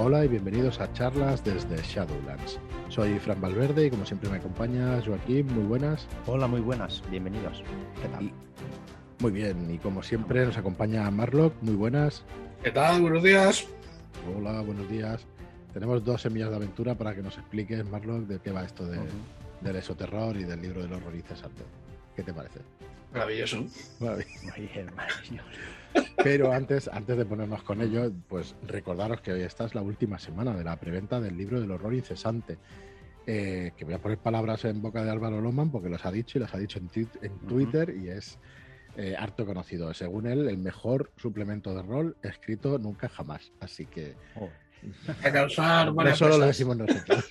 Hola y bienvenidos a charlas desde Shadowlands. Soy Fran Valverde y como siempre me acompaña Joaquín, muy buenas. Hola, muy buenas, bienvenidos. ¿Qué tal? muy bien, y como siempre nos acompaña Marlock, muy buenas. ¿Qué tal? Buenos días. Hola, buenos días. Tenemos dos semillas de aventura para que nos expliques, Marlock, de qué va esto de, del esoterror y del libro del horror incesante. ¿Qué te parece? Maravilloso. Maravilloso. Muy bien, maravilloso. Pero antes, antes de ponernos con ello, pues recordaros que hoy esta es la última semana de la preventa del libro del horror incesante. Eh, que voy a poner palabras en boca de Álvaro Loman porque los ha dicho y las ha dicho en, twi- en Twitter y es eh, harto conocido. Según él, el mejor suplemento de rol escrito nunca jamás. Así que. A causar no solo lo decimos nosotros.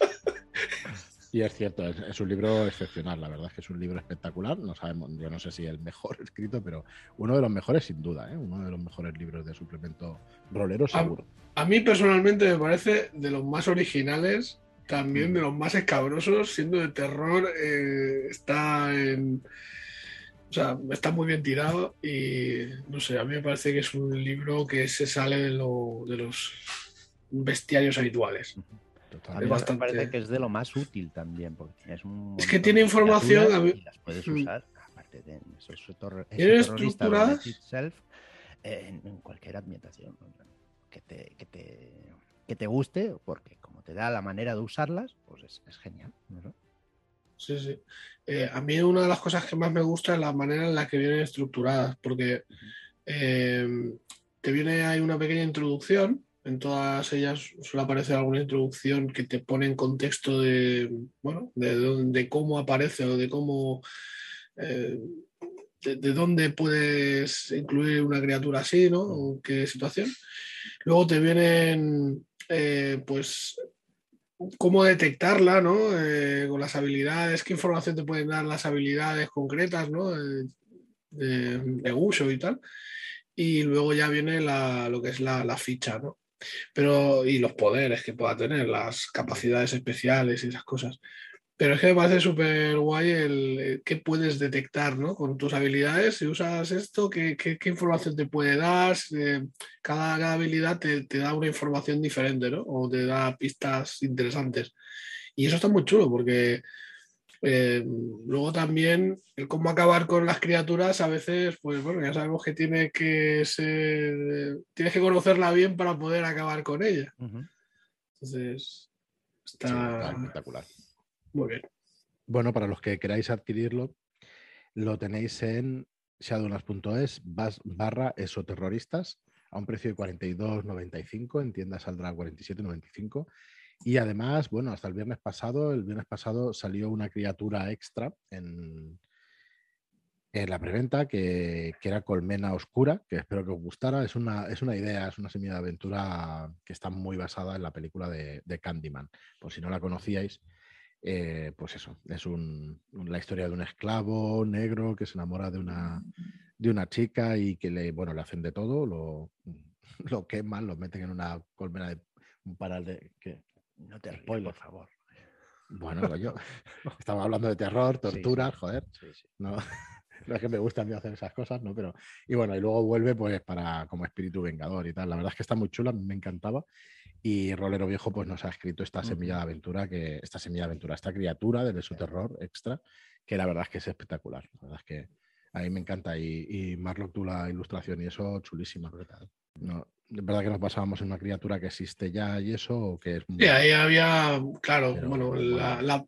Y es cierto, es, es un libro excepcional, la verdad es que es un libro espectacular. No sabemos, yo no sé si el mejor escrito, pero uno de los mejores sin duda, ¿eh? uno de los mejores libros de suplemento rolero seguro. A mí personalmente me parece de los más originales, también de los más escabrosos, siendo de terror, eh, está en... O sea, está muy bien tirado y no sé, a mí me parece que es un libro que se sale de, lo- de los bestiarios habituales. A mí Es me bastante- parece que es de lo más útil también, porque tienes un Es que tiene información, a mí- Y las puedes Mm. usar, aparte de terror-. Net Itself, en, en cualquier ambientación que te, que, te, que te guste, porque como te da la manera de usarlas, pues es, es genial. ¿no? Sí, sí. Eh, a mí una de las cosas que más me gusta es la manera en la que vienen estructuradas, porque eh, te viene, hay una pequeña introducción, en todas ellas suele aparecer alguna introducción que te pone en contexto de, bueno, de, de cómo aparece o de cómo, eh, de, de dónde puedes incluir una criatura así, ¿no? Qué situación. Luego te vienen, eh, pues, cómo detectarla, ¿no? Eh, con las habilidades, qué información te pueden dar las habilidades concretas, ¿no? De, de uso y tal. Y luego ya viene la- lo que es la, la ficha, ¿no? Pero, y los poderes que pueda tener, las capacidades especiales y esas cosas. Pero es que me parece súper guay el eh, qué puedes detectar, ¿no? Con tus habilidades, si usas esto, qué, qué- qué información te puede dar. Cada, cada habilidad te, te da una información diferente, ¿no? O te da pistas interesantes. Y eso está muy chulo porque eh, luego también el cómo acabar con las criaturas a veces, pues bueno, ya sabemos que tiene que ser, tienes que conocerla bien para poder acabar con ella. Entonces, Sí, está espectacular. muy bien. Bueno, para los que queráis adquirirlo, lo tenéis en shadowlands.es barra esoterroristas a un precio de 42,95, en tienda saldrá 47,95. Y además, bueno, hasta el viernes pasado, el viernes pasado salió una criatura extra en, en la preventa que, que era Colmena Oscura, que espero que os gustara. Es una, es una idea, es una semilla de aventura que está muy basada en la película de, de Candyman. Por si no la conocíais, eh, pues eso, es un- la historia de un esclavo negro que se enamora de una, de una chica y que le, bueno, le hacen de todo, lo, lo queman, lo meten en una colmena de un paral de... No te rías, Spoiler. por favor. Bueno, yo estaba hablando de terror, torturas, sí. joder. Sí, sí. No, no es que me guste a mí hacer esas cosas, ¿no? Pero, y bueno, y luego vuelve pues para como espíritu vengador y tal. La verdad es que está muy chula, me encantaba. Y Rolero Viejo pues nos ha escrito esta semilla de aventura, que, esta semilla de aventura, esta criatura del su terror extra, que la verdad es que es espectacular. La verdad es que a mí me encanta. Y, y Marlock, tú la ilustración y eso, chulísima. No, de verdad que nos basábamos en una criatura que existe ya y eso, o que es muy... Ahí había, claro, Pero, bueno, bueno. la, la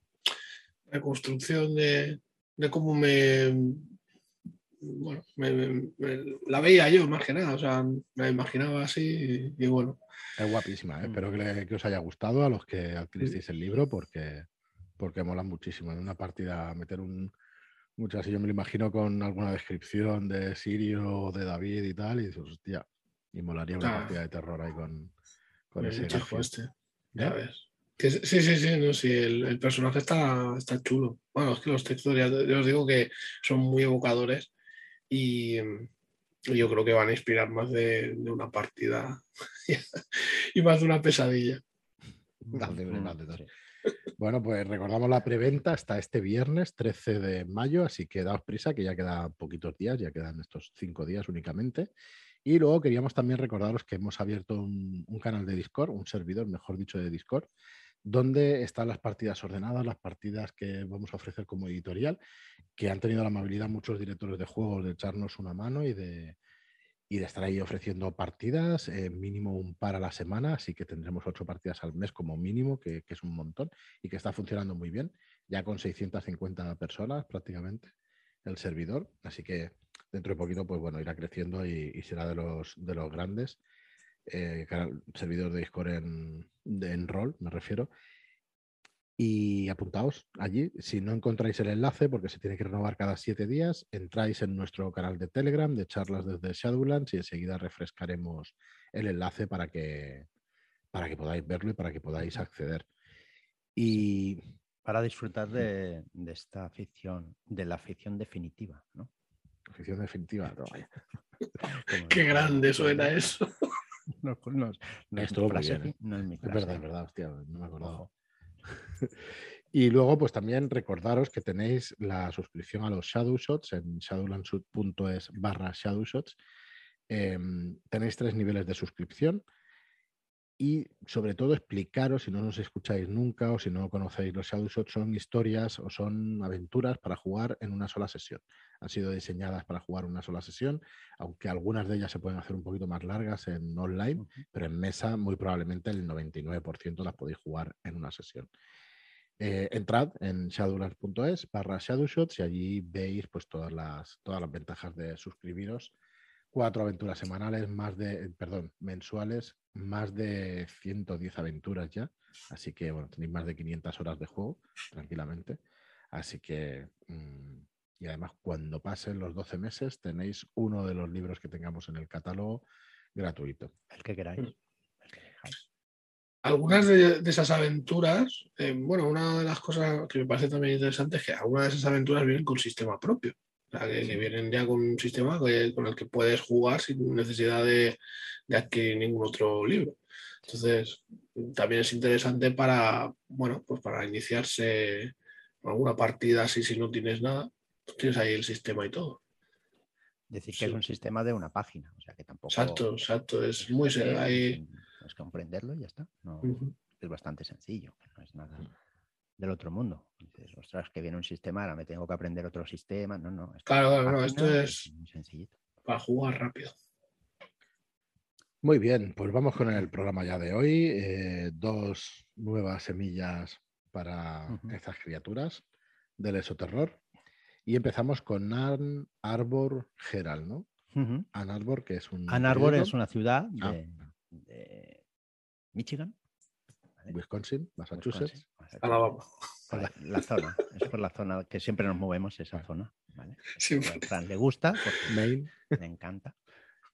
reconstrucción de, de cómo me, bueno, me- me- me- la veía yo más que nada, o sea, me la imaginaba así y, y bueno, Es guapísima, ¿eh? Mm. espero que, le- que os haya gustado a los que adquiristeis el libro porque, porque mola muchísimo. En una partida meter un muchas y yo me lo imagino con alguna descripción de Sirio o de David y tal, y dices, hostia, y molaría una Ah. partida de terror ahí con, con ese este, ya ¿Eh? ves. Que sí, sí, sí, no, sí, el, el personaje está, está chulo. Bueno, es que los textos ya, ya os digo que son muy evocadores y, mm, yo creo que van a inspirar más de, de una partida y más de una pesadilla. Más de- Mm, Bueno, pues recordamos la preventa hasta este viernes 13 de mayo, así que daos prisa, que ya quedan poquitos días, ya quedan estos cinco días únicamente. Y luego queríamos también recordaros que hemos abierto un, un canal de Discord, un servidor, mejor dicho, de Discord, donde están las partidas ordenadas, las partidas que vamos a ofrecer como editorial, que han tenido la amabilidad muchos directores de juegos de echarnos una mano y de, y de estar ahí ofreciendo partidas, eh, mínimo un par a la semana, así que tendremos ocho partidas al mes como mínimo, que, es un montón y que está funcionando muy bien, ya con 650 personas prácticamente el servidor, así que dentro de poquito, pues bueno, irá creciendo y, y será de los, de los grandes. Eh, servidor de Discord en, de, en rol, me refiero. Y apuntaos allí. Si no encontráis el enlace, porque se tiene que renovar cada siete días, entráis en nuestro canal de Telegram de charlas desde Shadowlands y enseguida refrescaremos el enlace para que, para que podáis verlo y para que podáis acceder. Y para disfrutar de, de esta afición, de la afición definitiva, ¿no? Afición definitiva, no, vaya. Qué grande suena eso. No, no, no es frase, bien, ¿eh? no es mi Es frase. verdad, es verdad, hostia, no me acordaba. Y luego, pues también recordaros que tenéis la suscripción a los Shadow Shots en shadowlandsud.es barra Shadow Shots. Em, tenéis tres niveles de suscripción y sobre todo explicaros, si no nos escucháis nunca o si no conocéis los Shadow Shots, son historias o son aventuras para jugar en una sola sesión. Han sido diseñadas para jugar una sola sesión, aunque algunas de ellas se pueden hacer un poquito más largas en online, pero en mesa muy probablemente el 99% las podéis jugar en una sesión. Eh, entrad en shadowlands.es barra shadowshots y allí veis pues todas las, todas las ventajas de suscribiros. Cuatro aventuras semanales, más de, perdón, mensuales, más de 110 aventuras ya. Así que, bueno, tenéis más de 500 horas de juego, tranquilamente. Así que, mm, y además, cuando pasen los 12 meses, tenéis uno de los libros que tengamos en el catálogo gratuito. El que queráis. Mm. el que elijáis. Algunas de, de esas aventuras, eh, bueno, una de las cosas que me parece también interesante es que algunas de esas aventuras vienen con sistema propio. O sea, que, que vienen ya con un sistema que- con el que puedes jugar sin necesidad de, de adquirir ningún otro libro. Entonces, también es interesante para, bueno, pues para iniciarse alguna partida así si no tienes nada, pues tienes ahí el sistema y todo. Decir que Sí. es un sistema de una página, o sea que tampoco. Exacto, exacto. Es muy Eh, ahí. Es comprenderlo y ya está. No, es bastante sencillo, no es nada del otro mundo. Ostras, que viene un sistema, ahora me tengo que aprender otro sistema. No, no. esto Claro, claro, no, esto es- muy sencillito. para jugar rápido. Muy bien, pues vamos con el programa ya de hoy. Eh, dos nuevas semillas para estas criaturas del esoterror. Y empezamos con Ann Arbor Herald, ¿no? Ujú. Ann Arbor, que es un. Ann Arbor es una ciudad Ah. de, de Michigan. ¿vale? Wisconsin, Massachusetts. Wisconsin, Massachusetts. Alabama. Por la, la zona, es por la zona que siempre nos movemos, esa zona. ¿vale? Siempre. A Fran le gusta le encanta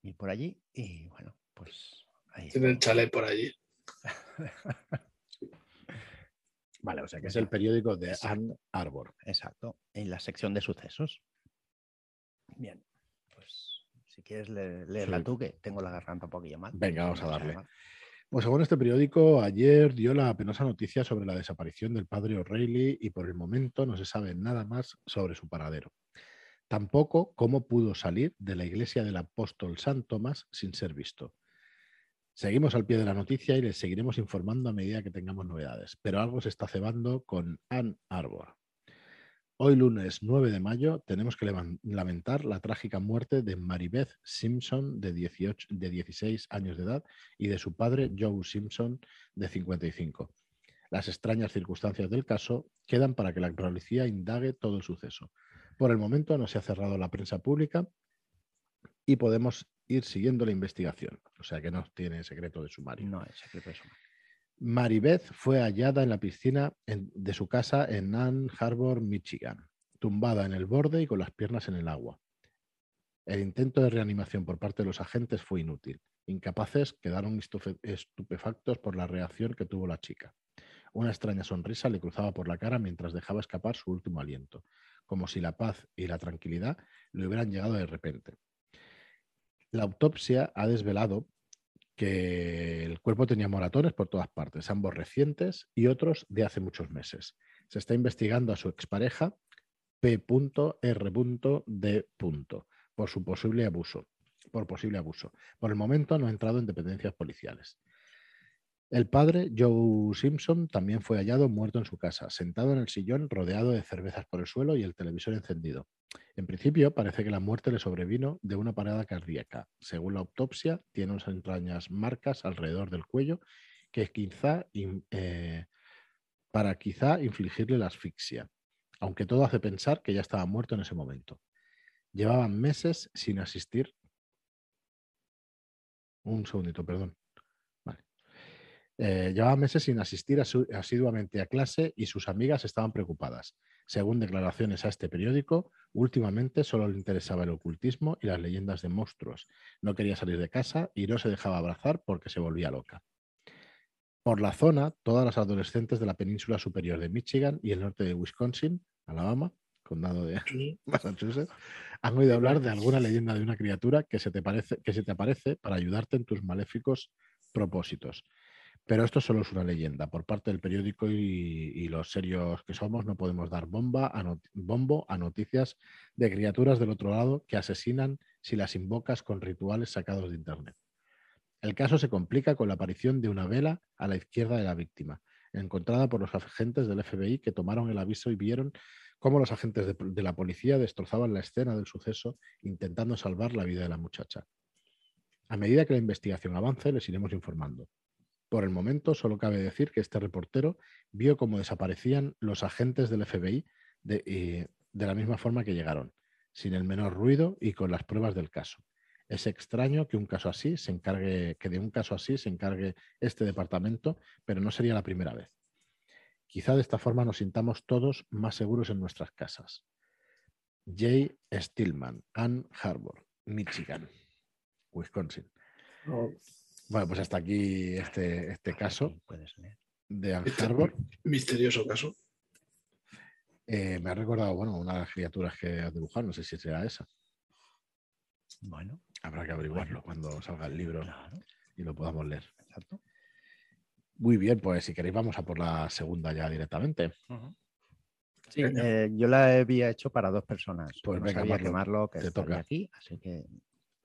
ir por allí y bueno, pues ahí Tiene el chalet por allí. Vale, o sea que es el periódico de. Ann Arbor. Exacto, en la sección de sucesos. Bien, pues si quieres le- leerla Sí. tú, que tengo la garganta un poquillo mal. Venga, vamos a darle. Mal. Pues según este periódico, ayer dio la penosa noticia sobre la desaparición del padre O'Reilly y por el momento no se sabe nada más sobre su paradero. Tampoco cómo pudo salir de la iglesia del apóstol San Tomás sin ser visto. Seguimos al pie de la noticia y les seguiremos informando a medida que tengamos novedades, pero algo se está cebando con Ann Arbor. Hoy lunes 9 de mayo tenemos que lamentar la trágica muerte de Maribeth Simpson de, 18, de 16 años de edad y de su padre Joe Simpson de 55. Las extrañas circunstancias del caso quedan para que la policía indague todo el suceso. Por el momento no se ha cerrado la prensa pública y podemos ir siguiendo la investigación. O sea que no tiene secreto de sumario. No, es secreto eso. Maribeth fue hallada en la piscina de su casa en Ann Harbor, Michigan, tumbada en el borde y con las piernas en el agua. El intento de reanimación por parte de los agentes fue inútil. Incapaces quedaron estupefactos por la reacción que tuvo la chica. Una extraña sonrisa le cruzaba por la cara mientras dejaba escapar su último aliento, como si la paz y la tranquilidad le hubieran llegado de repente. La autopsia ha desvelado que el cuerpo tenía moratones por todas partes, ambos recientes y otros de hace muchos meses. Se está investigando a su expareja P.R.D. por su posible abuso. por posible abuso. Por el momento no ha entrado en dependencias policiales. El padre, Joe Simpson, también fue hallado muerto en su casa, sentado en el sillón, rodeado de cervezas por el suelo y el televisor encendido. En principio, parece que la muerte le sobrevino de una parada cardíaca. Según la autopsia, tiene unas entrañas marcas alrededor del cuello que quizá eh, para quizá infligirle la asfixia, aunque todo hace pensar que ya estaba muerto en ese momento. Llevaban meses sin asistir. Un segundito, perdón. Eh, llevaba meses sin asistir asiduamente a clase y sus amigas estaban preocupadas. Según declaraciones a este periódico, últimamente solo le interesaba el ocultismo y las leyendas de monstruos. No quería salir de casa y no se dejaba abrazar porque se volvía loca. Por la zona, todas las adolescentes de la península superior de Michigan y el norte de Wisconsin, Alabama, condado de Massachusetts, han oído hablar de alguna leyenda de una criatura que se te, parece, que se te aparece para ayudarte en tus maléficos propósitos. Pero esto solo es una leyenda. Por parte del periódico y, los serios que somos, no podemos dar bomba a bombo a noticias de criaturas del otro lado que asesinan si las invocas con rituales sacados de Internet. El caso se complica con la aparición de una vela a la izquierda de la víctima, encontrada por los agentes del FBI que tomaron el aviso y vieron cómo los agentes de la policía destrozaban la escena del suceso intentando salvar la vida de la muchacha. A medida que la investigación avance, les iremos informando. Por el momento, solo cabe decir que este reportero vio cómo desaparecían los agentes del FBI de, de, la misma forma que llegaron, sin el menor ruido y con las pruebas del caso. Es extraño que un caso así se encargue, que de un caso así se encargue este departamento, pero no sería la primera vez. Quizá de esta forma nos sintamos todos más seguros en nuestras casas. Jay Stillman, Ann Harbor, Michigan, Wisconsin. Oh. Bueno, pues hasta aquí este, este caso de Ann este Harbor. Misterioso caso. Eh, me ha recordado, bueno, una de las criaturas que has dibujado, no sé si será esa. Bueno. Habrá que averiguarlo cuando salga el libro y lo podamos leer. Exacto. Muy bien, pues si queréis vamos a por la segunda ya directamente. Sí, eh, yo la había hecho para dos personas. Pues no venga, sabía quemarlo que te toca aquí, así que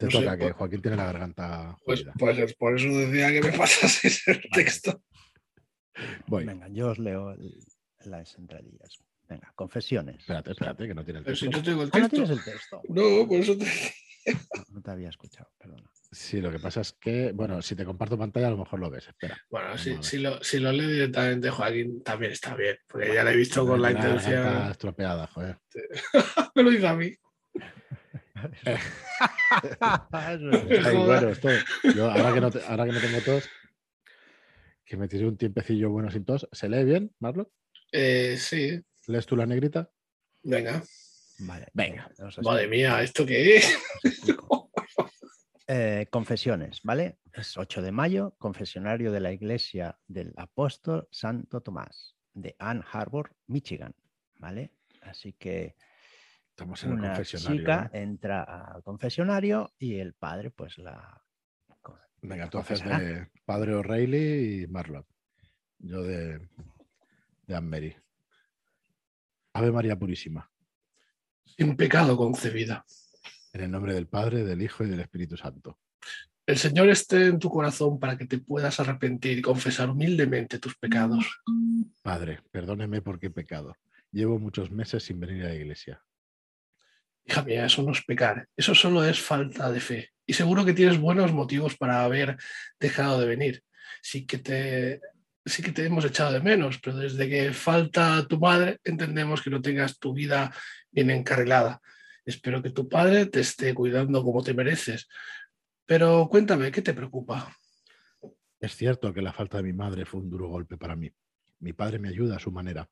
te toca, que Joaquín tiene la garganta. Pues, pues, por eso decía que me pasases el texto. Venga, yo os leo las entradillas. Venga, confesiones. Espérate, espérate, que no tiene el texto. Si no tengo el texto. Ah, no tienes el texto. No, por eso te no, te había escuchado, perdona. Sí, lo que pasa es que, bueno, si te comparto pantalla a lo mejor lo ves, espera. Bueno, si, si, lo, si lo leo directamente Joaquín también está bien, porque ya lo he visto con la, intención. Está estropeada, joder. me lo hizo a mí. bueno, esto, yo, ahora, que no ahora que no tengo tos, que me tiré un tiempecillo bueno sin tos. ¿Se lee bien, Marlon? Eh, sí. ¿Lees tú la negrita? Venga. Vale, venga. Madre mía, ¿esto qué es? Eh, confesiones, ¿vale? Es 8 de mayo, confesionario de la iglesia del apóstol Santo Tomás, de Ann Harbor, Michigan, ¿vale? Así que Estamos en una el chica entra al confesionario y el padre, pues la. Venga, tú haces de padre O'Reilly y Marlon. Yo de, de Anne Ave María Purísima. Sin pecado concebida. En el nombre del Padre, del Hijo y del Espíritu Santo. El Señor esté en tu corazón para que te puedas arrepentir y confesar humildemente tus pecados. Padre, perdóneme porque he pecado. Llevo muchos meses sin venir a la iglesia. Hija mía, eso no es pecar, eso solo es falta de fe. Y seguro que tienes buenos motivos para haber dejado de venir. Sí que te, sí que te hemos echado de menos, pero desde que falta tu madre entendemos que no tengas tu vida bien encarrilada. Espero que tu padre te esté cuidando como te mereces. Pero cuéntame, ¿qué te preocupa? Es cierto que la falta de mi madre fue un duro golpe para mí. Mi padre me ayuda a su manera.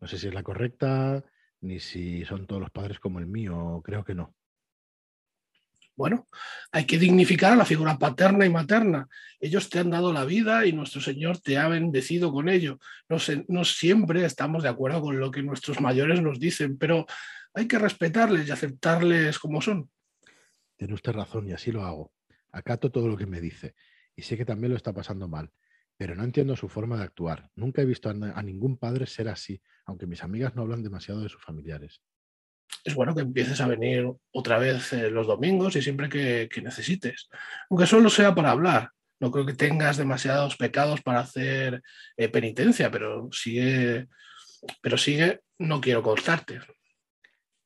No sé si es la correcta, ni si son todos los padres como el mío, creo que no. Bueno, hay que dignificar a la figura paterna y materna. Ellos te han dado la vida y nuestro Señor te ha bendecido con ello. No, no siempre estamos de acuerdo con lo que nuestros mayores nos dicen, pero hay que respetarles y aceptarles como son. Tiene usted razón y así lo hago. Acato todo lo que me dice y sé que también lo está pasando mal pero no entiendo su forma de actuar. Nunca he visto a, ningún padre ser así, aunque mis amigas no hablan demasiado de sus familiares. es bueno que empieces a venir otra vez eh, los domingos y siempre que, necesites. Aunque solo sea para hablar. No creo que tengas demasiados pecados para hacer eh, penitencia, pero sigue, pero sigue, no quiero cortarte.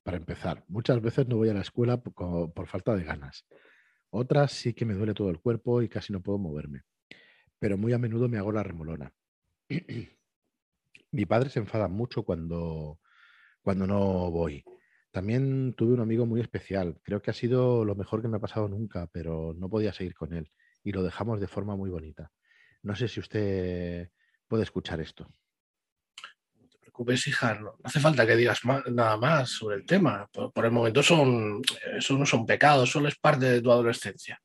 Para empezar, muchas veces no voy a la escuela por, por falta de ganas. Otras sí que me duele todo el cuerpo y casi no puedo moverme. Pero muy a menudo me hago la remolona. Mi padre se enfada mucho cuando, cuando no voy. También tuve un amigo muy especial. Creo que ha sido lo mejor que me ha pasado nunca, pero no podía seguir con él y lo dejamos de forma muy bonita. No sé si usted puede escuchar esto. No te preocupes, hija. No hace falta que digas nada más sobre el tema. Por, el momento son, eso no son pecados, solo es parte de tu adolescencia.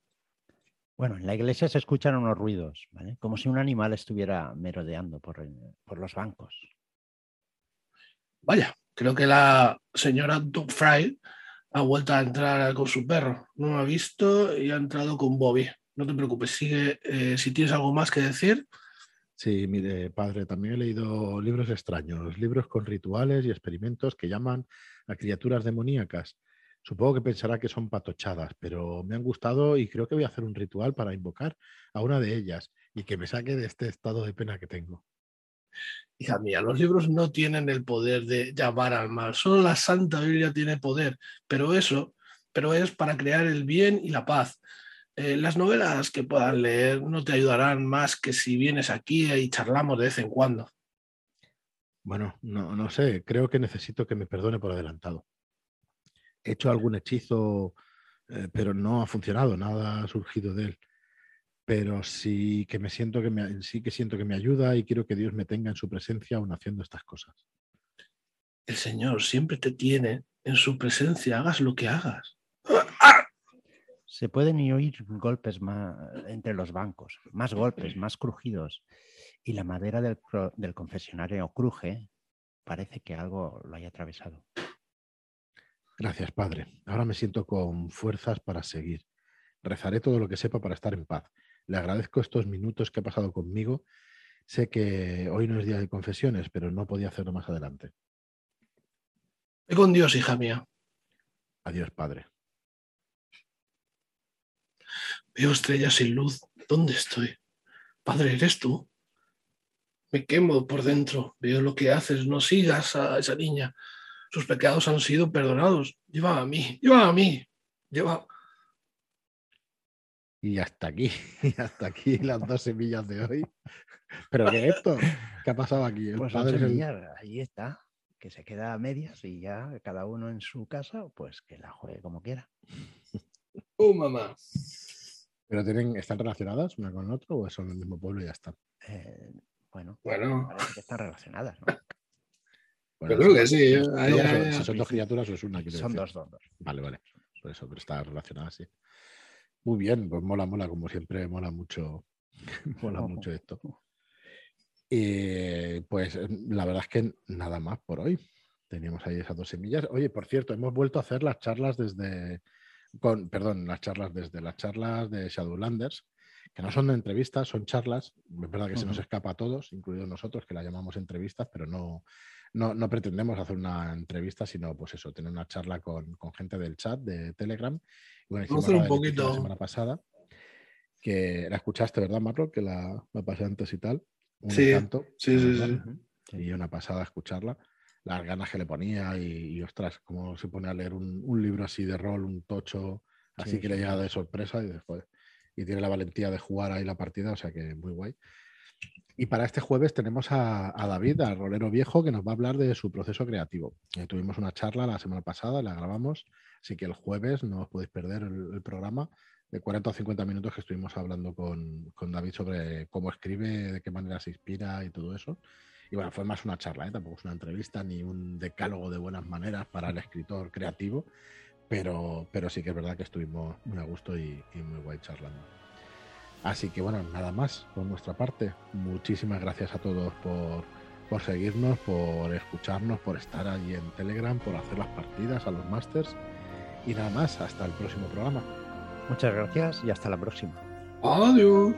Bueno, en la iglesia se escuchan unos ruidos, Como si un animal estuviera merodeando por, por los bancos. Vaya, creo que la señora Doug Fry ha vuelto a entrar con su perro. No lo ha visto y ha entrado con Bobby. No te preocupes, sigue. Eh, si tienes algo más que decir. Sí, mire, padre, también he leído libros extraños, libros con rituales y experimentos que llaman a criaturas demoníacas. Supongo que pensará que son patochadas, pero me han gustado y creo que voy a hacer un ritual para invocar a una de ellas y que me saque de este estado de pena que tengo. Hija mía, los libros no tienen el poder de llamar al mal, solo la Santa Biblia tiene poder, pero eso, pero es para crear el bien y la paz. Eh, las novelas que puedas leer no te ayudarán más que si vienes aquí y charlamos de vez en cuando. Bueno, no, no sé, creo que necesito que me perdone por adelantado he hecho algún hechizo, eh, pero no ha funcionado, nada ha surgido de él. Pero sí que me siento que me, sí que siento que me ayuda y quiero que Dios me tenga en su presencia aún haciendo estas cosas. El Señor siempre te tiene en su presencia, hagas lo que hagas. Se pueden oír golpes más entre los bancos, más golpes, más crujidos. Y la madera del, del confesionario cruje. Parece que algo lo haya atravesado. Gracias, Padre. Ahora me siento con fuerzas para seguir. Rezaré todo lo que sepa para estar en paz. Le agradezco estos minutos que ha pasado conmigo. Sé que hoy no es día de confesiones, pero no podía hacerlo más adelante. Ve con Dios, hija mía. Adiós, Padre. Veo estrellas sin luz. ¿Dónde estoy? Padre, ¿eres tú? Me quemo por dentro. Veo lo que haces. No sigas a esa niña sus pecados han sido perdonados. Lleva a mí, lleva a mí, lleva. Y hasta aquí, y hasta aquí las dos semillas de hoy. ¿Pero qué es esto? ¿Qué ha pasado aquí? pues padre ahí está, que se queda a medias y ya cada uno en su casa, pues que la juegue como quiera. ¡Oh, mamá! ¿Pero tienen, están relacionadas una con la otra o son del mismo pueblo y ya están? Eh, bueno, bueno. parece que están relacionadas, ¿no? Yo creo que sí. si son dos criaturas o es una. Son dos, dos, Vale, vale. Por eso, pero está relacionada así. Muy bien, pues mola, mola, como siempre, mola mucho, mola mucho esto. Y pues la verdad es que nada más por hoy. Teníamos ahí esas dos semillas. Oye, por cierto, hemos vuelto a hacer las charlas desde, con, perdón, las charlas desde las charlas de Shadowlanders, que no son de entrevistas, son charlas. Es verdad que se nos escapa a todos, incluidos nosotros, que la llamamos entrevistas, pero no, no, pretendemos hacer una entrevista, sino pues eso, tener una charla con, gente del chat de Telegram. Y bueno, hicimos un poquito. la semana pasada, que la escuchaste, ¿verdad, Marro? Que la, pasé antes y tal. Un sí, sí, sí, sí, Y una pasada escucharla. Las ganas que le ponía y, ostras, cómo se pone a leer un, libro así de rol, un tocho, así que le llega de sorpresa y después. Y tiene la valentía de jugar ahí la partida, o sea que muy guay. Y para este jueves tenemos a, David, al rolero viejo, que nos va a hablar de su proceso creativo. Eh, tuvimos una charla la semana pasada, la grabamos, así que el jueves no os podéis perder el, programa de 40 o 50 minutos que estuvimos hablando con, David sobre cómo escribe, de qué manera se inspira y todo eso. Y bueno, fue más una charla, ¿eh? tampoco es una entrevista ni un decálogo de buenas maneras para el escritor creativo, pero, pero sí que es verdad que estuvimos muy a gusto y muy guay charlando. Así que bueno, nada más por nuestra parte. Muchísimas gracias a todos por, seguirnos, por escucharnos, por estar allí en Telegram, por hacer las partidas a los Masters. Y nada más, hasta el próximo programa. Muchas gracias y hasta la próxima. Adiós.